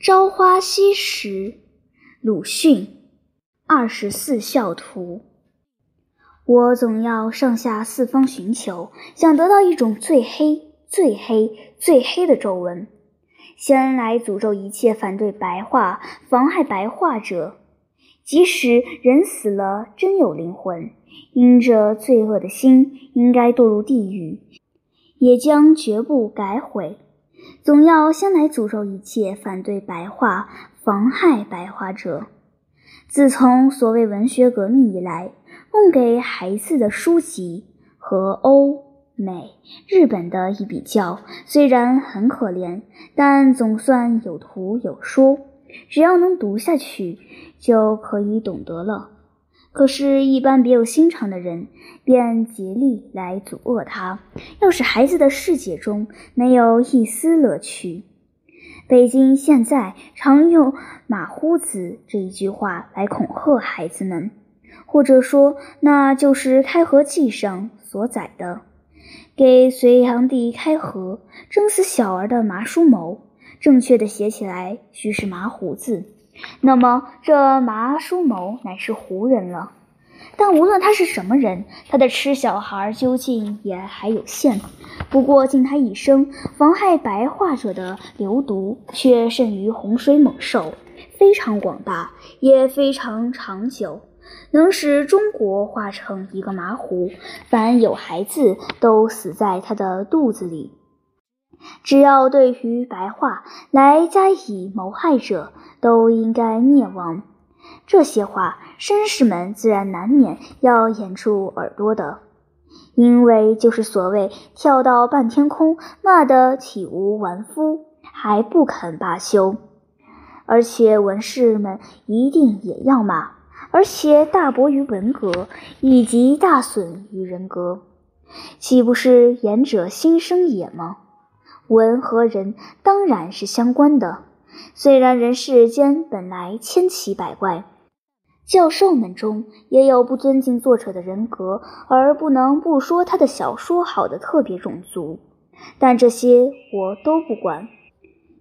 朝花夕拾，鲁迅。二十四孝图。我总要上下四方寻求，想得到一种最黑、最黑、最黑的皱纹，先来诅咒一切反对白话、妨害白话者。即使人死了，真有灵魂，因着罪恶的心，应该堕入地狱，也将绝不改悔。总要先来诅咒一切反对白话、妨害白话者。自从所谓文学革命以来，供给孩子的书籍和欧美、日本的一比较，虽然很可怜，但总算有图有说，只要能读下去，就可以懂得了。可是，一般别有心肠的人便竭力来阻遏他，要使孩子的世界中没有一丝乐趣。北京现在常用“马虎子”这一句话来恐吓孩子们，或者说，那就是开河记上所载的“给隋炀帝开河，蒸死小儿的麻叔谋”。正确的写起来须是“马虎子”。那么，这麻叔谋乃是胡人了。但无论他是什么人，他的吃小孩究竟也还有限。不过，尽他一生，妨害白化者的流毒却甚于洪水猛兽，非常广大，也非常长久，能使中国化成一个麻湖，凡有孩子都死在他的肚子里。只要对于白话来加以谋害者，都应该灭亡。这些话，绅士们自然难免要掩住耳朵的，因为就是所谓跳到半天空，骂得体无完肤，还不肯罢休。而且文士们一定也要骂，而且大博于文格，以及大损于人格，岂不是言者心生也吗？文和人当然是相关的。虽然人世间本来千奇百怪，教授们中也有不尊敬作者的人格而不能不说他的小说好的特别种族，但这些我都不管，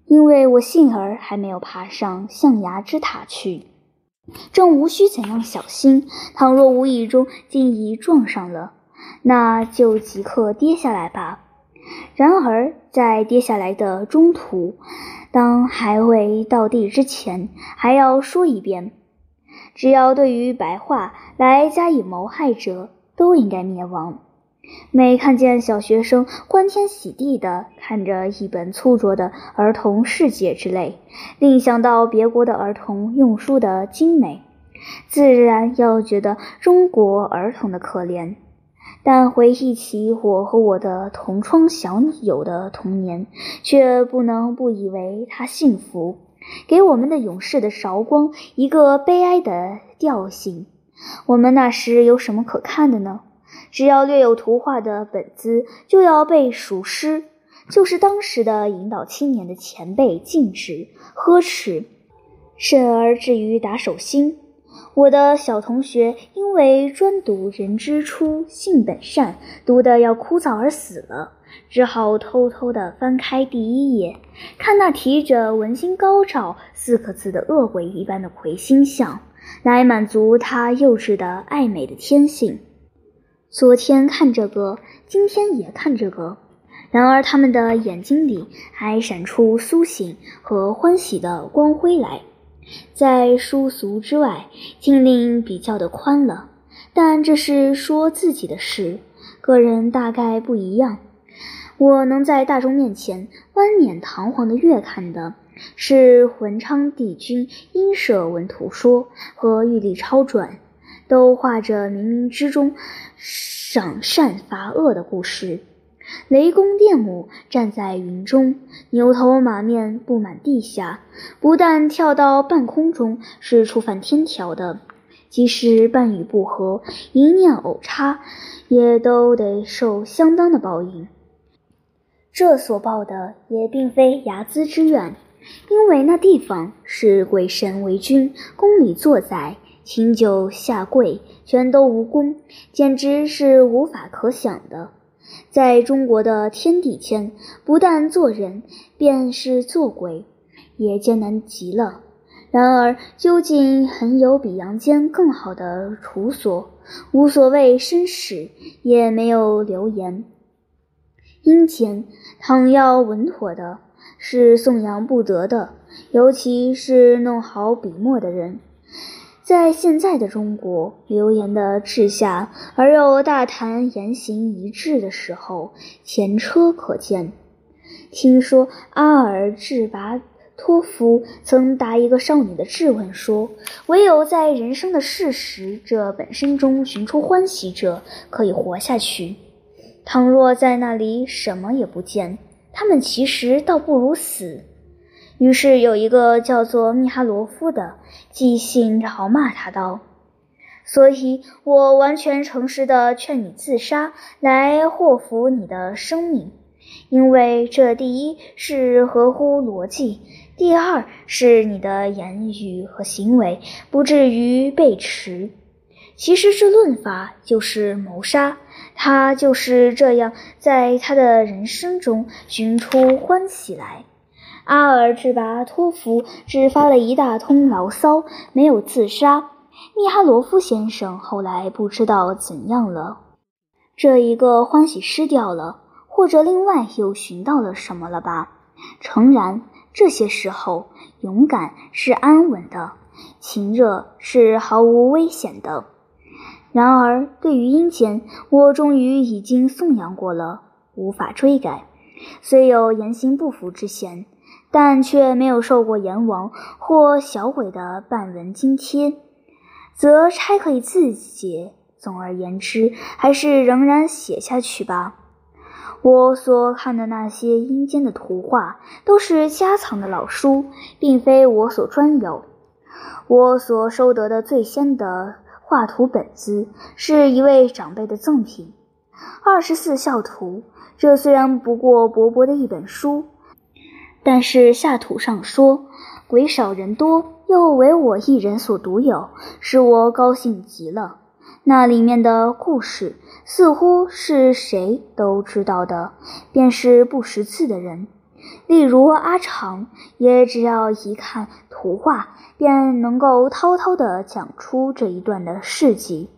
因为我幸而还没有爬上象牙之塔去，正无需怎样小心。倘若无意中竟已撞上了，那就即刻跌下来吧。然而在跌下来的中途。当还未到地之前，还要说一遍：只要对于白话来加以谋害者，都应该灭亡。每看见小学生欢天喜地地看着一本粗拙的儿童世界之类，另想到别国的儿童用书的精美，自然要觉得中国儿童的可怜。但回忆起我和我的同窗小友的童年，却不能不以为他幸福，给我们的勇士的韶光一个悲哀的调性。我们那时有什么可看的呢？只要略有图画的本子，就要被熟诗，就是当时的引导青年的前辈禁止呵斥，甚而至于打手心。我的小同学因为专读“人之初，性本善”，读得要枯燥而死了，只好偷偷地翻开第一页，看那提着“文心高照”四个字的恶鬼一般的魁星像，来满足他幼稚的爱美的天性。昨天看这个，今天也看这个，然而他们的眼睛里还闪出苏醒和欢喜的光辉来。在书俗之外，禁令比较的宽了，但这是说自己的事，个人大概不一样。我能在大众面前冠冕堂皇的阅看的，是文昌帝君因舍文图说和玉历超转，都画着冥冥之中赏善罚恶的故事。雷公电母站在云中，牛头马面布满地下，不但跳到半空中是触犯天条的，即使半语不合，一念偶差，也都得受相当的报应。这所报的也并非睚眦之怨，因为那地方是鬼神为君，宫里坐宰，清酒下跪，全都无功，简直是无法可想的。在中国的天地间，不但做人，便是做鬼，也艰难极了。然而，究竟很有比阳间更好的处所，无所谓生死，也没有流言。阴间倘要稳妥的，是颂扬不得的，尤其是弄好笔墨的人。在现在的中国，流言的治下，而又大谈言行一致的时候，前车可鉴。听说阿尔智拔托夫曾答一个少女的质问说：“唯有在人生的事实这本身中寻出欢喜者，可以活下去。倘若在那里什么也不见，他们其实倒不如死。”于是有一个叫做密哈罗夫的寄信嘲骂他道：“所以我完全诚实的劝你自杀，来祸福你的生命，因为这第一是合乎逻辑，第二是你的言语和行为不至于被持。其实这论法就是谋杀，他就是这样在他的人生中寻出欢喜来。”阿尔智巴托夫只发了一大通牢骚，没有自杀。密哈罗夫先生后来不知道怎样了，这一个欢喜失掉了，或者另外又寻到了什么了吧？诚然，这些时候，勇敢是安稳的，情热是毫无危险的。然而，对于阴间，我终于已经颂扬过了，无法追改，虽有言行不符之嫌。但却没有受过阎王或小鬼的半文津贴，则差可以自解。总而言之，还是仍然写下去吧。我所看的那些阴间的图画，都是家藏的老书，并非我所专有。我所收得的最先的画图本子，是一位长辈的赠品，《二十四孝图》。这虽然不过薄薄的一本书。但是下图上说，鬼少人多，又唯我一人所独有，使我高兴极了。那里面的故事似乎是谁都知道的，便是不识字的人，例如阿长，也只要一看图画，便能够滔滔地讲出这一段的事迹。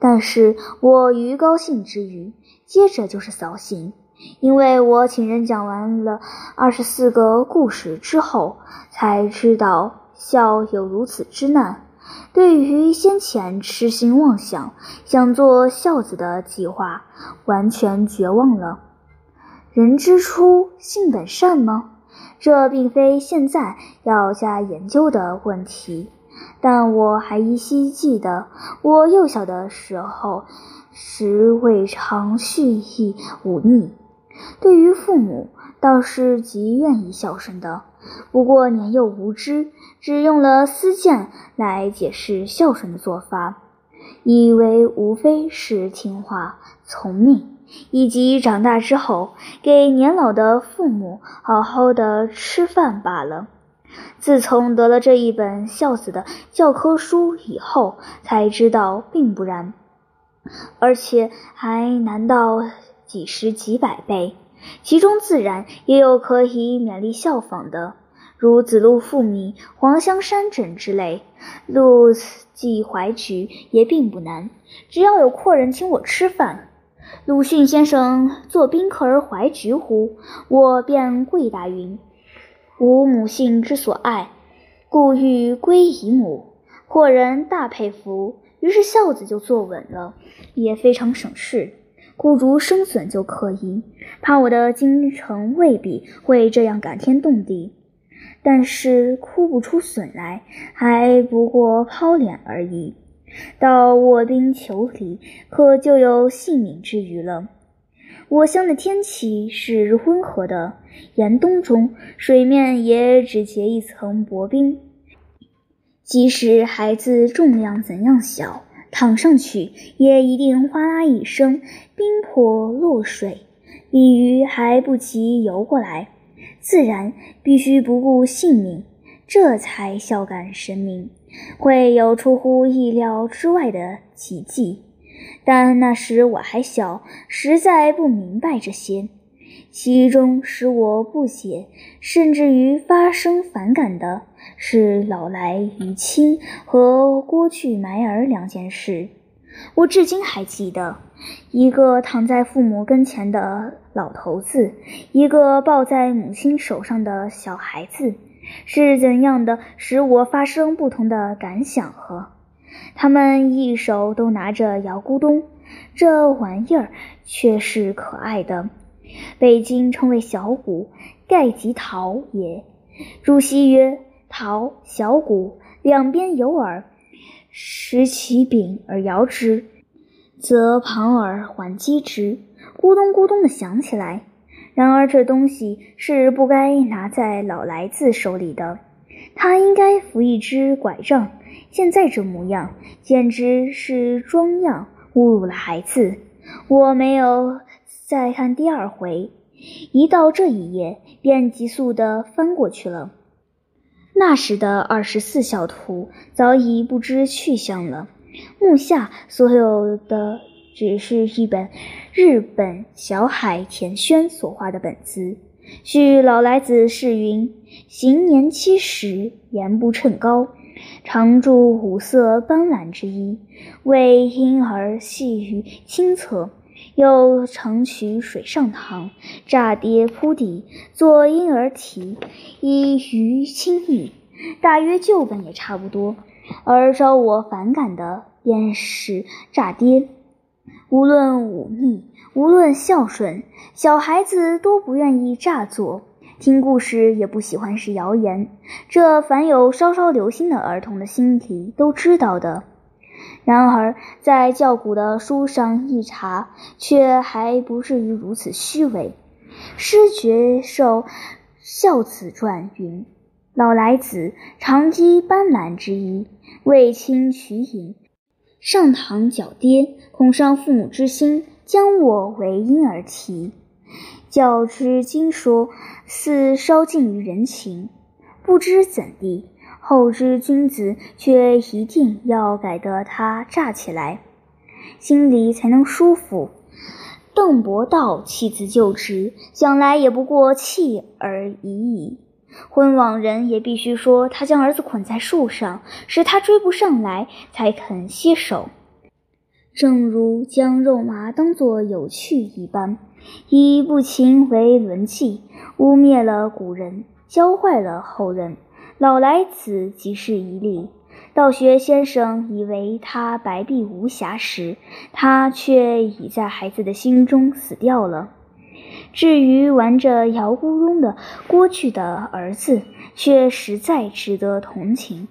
但是我于高兴之余，接着就是扫兴。因为我请人讲完了二十四个故事之后，才知道孝有如此之难。对于先前痴心妄想想做孝子的计划，完全绝望了。人之初，性本善吗？这并非现在要加研究的问题。但我还依稀记得，我幼小的时候时未尝蓄意忤逆。对于父母，倒是极愿意孝顺的。不过年幼无知，只用了私谏来解释孝顺的做法，以为无非是听话从命，以及长大之后给年老的父母好好的吃饭罢了。自从得了这一本孝子的教科书以后，才知道并不然，而且还难道？几十几百倍，其中自然也有可以勉励效仿的，如子路父米、黄香山枕之类。路寄怀举也并不难，只要有阔人请我吃饭。鲁迅先生作宾客而怀菊乎？我便跪答云：吾母性之所爱，故欲归姨母。阔人大佩服，于是孝子就坐稳了，也非常省事。故竹生损就可以，怕我的京城未必会这样感天动地，但是哭不出损来，还不过抛脸而已。到卧冰求鲤，可就有性命之余了。我乡的天气是温和的，严冬中水面也只结一层薄冰，即使孩子重量怎样小。躺上去也一定哗啦一声，冰破落水，鲤鱼还不及游过来，自然必须不顾性命，这才孝感神明，会有出乎意料之外的奇迹。但那时我还小，实在不明白这些，其中使我不解，甚至于发生反感的是老来于亲和郭去埋儿两件事。我至今还记得，一个躺在父母跟前的老头子，一个抱在母亲手上的小孩子，是怎样的使我发生不同的感想和。他们一手都拿着摇咕咚，这玩意儿却是可爱的。北京称为小鼓，盖即陶也。朱熹曰：“陶小鼓，两边有耳，持其柄而摇之，则旁耳缓击之，咕咚咕咚的响起来。然而这东西是不该拿在老来子手里的，他应该扶一只拐杖。”现在这模样，简直是装样，侮辱了孩子。我没有再看第二回，一到这一页，便急速地翻过去了。那时的二十四孝图早已不知去向了，目下所有的只是一本日本小海田轩所画的本子。据老来子是云：行年七十，言不称高。常著五色斑斓之衣，为婴儿系于亲侧；又常取水上堂，炸跌铺底，作婴儿啼，以娱亲昵。大约旧本也差不多，而招我反感的便是炸跌。无论忤逆，无论孝顺，小孩子都不愿意诈作。听故事也不喜欢是谣言，这凡有稍稍留心的儿童的心理都知道的。然而在教古的书上一查，却还不至于如此虚伪。诗绝受《孝子传》云：“老来子常积斑斓之衣，为亲取饮，上堂脚跌，恐伤父母之心，将我为婴儿啼。”教之今说，似稍近于人情。不知怎地，后之君子却一定要改得他炸起来，心里才能舒服。邓伯道弃子就职，想来也不过弃而已矣。婚往人也必须说他将儿子捆在树上，使他追不上来，才肯歇手。正如将肉麻当作有趣一般。以不勤为伦纪，污蔑了古人，教坏了后人。老来子即是一例。道学先生以为他白璧无瑕时，他却已在孩子的心中死掉了。至于玩着摇咕咚的郭去的儿子，却实在值得同情。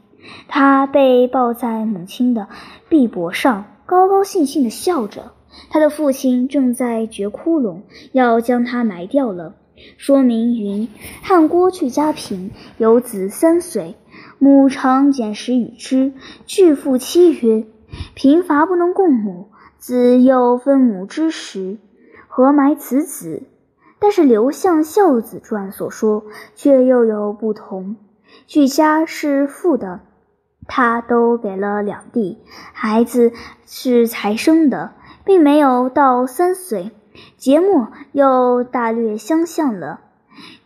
他被抱在母亲的臂膊上，高高兴兴地笑着。他的父亲正在掘窟窿，要将他埋掉了。说明云：汉郭去家贫，有子三岁，母常捡食与之。巨父妻曰：贫乏不能供母，子又分母之食，何埋此子？但是刘向《孝子传》所说，却又有不同。巨家是富的，他都给了两地，孩子是才生的。并没有到三岁，节目又大略相像了。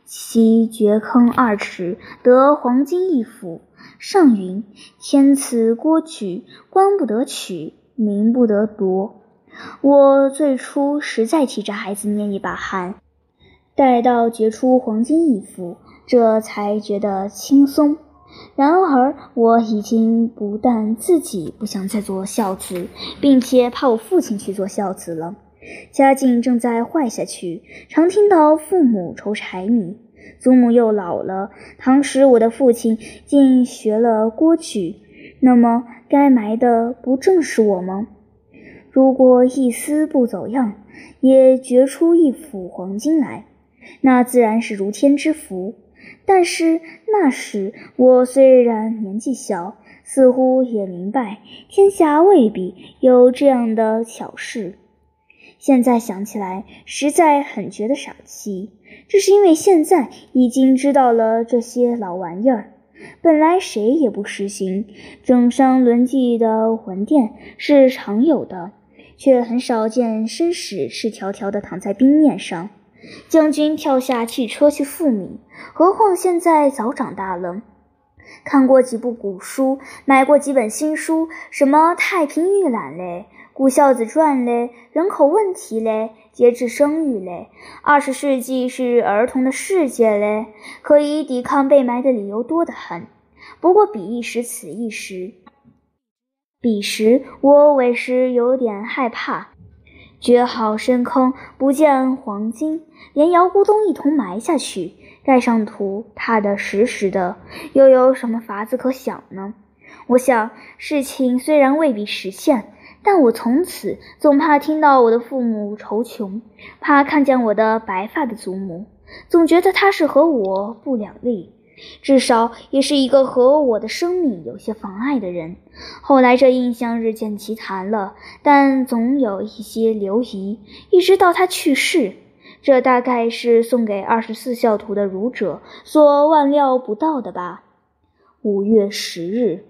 其掘坑二尺，得黄金一斧。上云：天赐郭举，官不得取，民不得夺。我最初实在替这孩子捏一把汗，待到掘出黄金一斧，这才觉得轻松。然而，我已经不但自己不想再做孝子，并且怕我父亲去做孝子了。家境正在坏下去，常听到父母愁柴米，祖母又老了。当时我的父亲竟学了郭曲，那么该埋的不正是我吗？如果一丝不走样，也掘出一斧黄金来，那自然是如天之福。但是那时我虽然年纪小，似乎也明白天下未必有这样的巧事。现在想起来，实在很觉得傻气。这是因为现在已经知道了这些老玩意儿。本来谁也不实行，整伤轮记的魂殿是常有的，却很少见生死赤条条的躺在冰面上。将军跳下汽车去赴米，何况现在早长大了。看过几部古书，买过几本新书，什么《太平御览》嘞，《古孝子传》嘞，《人口问题》嘞，《节制生育》嘞，《二十世纪是儿童的世界》嘞，可以抵抗被埋的理由多得很。不过彼一时，此一时。彼时我委实有点害怕。掘好深坑，不见黄金，连姚咕咚一同埋下去，盖上土，踏得实实的，又有什么法子可想呢？我想，事情虽然未必实现，但我从此总怕听到我的父母愁穷，怕看见我的白发的祖母，总觉得他是和我不两立。至少也是一个和我的生命有些妨碍的人。后来这印象日渐奇谈了，但总有一些留遗，一直到他去世。这大概是送给二十四孝图的儒者所万料不到的吧。五月十日。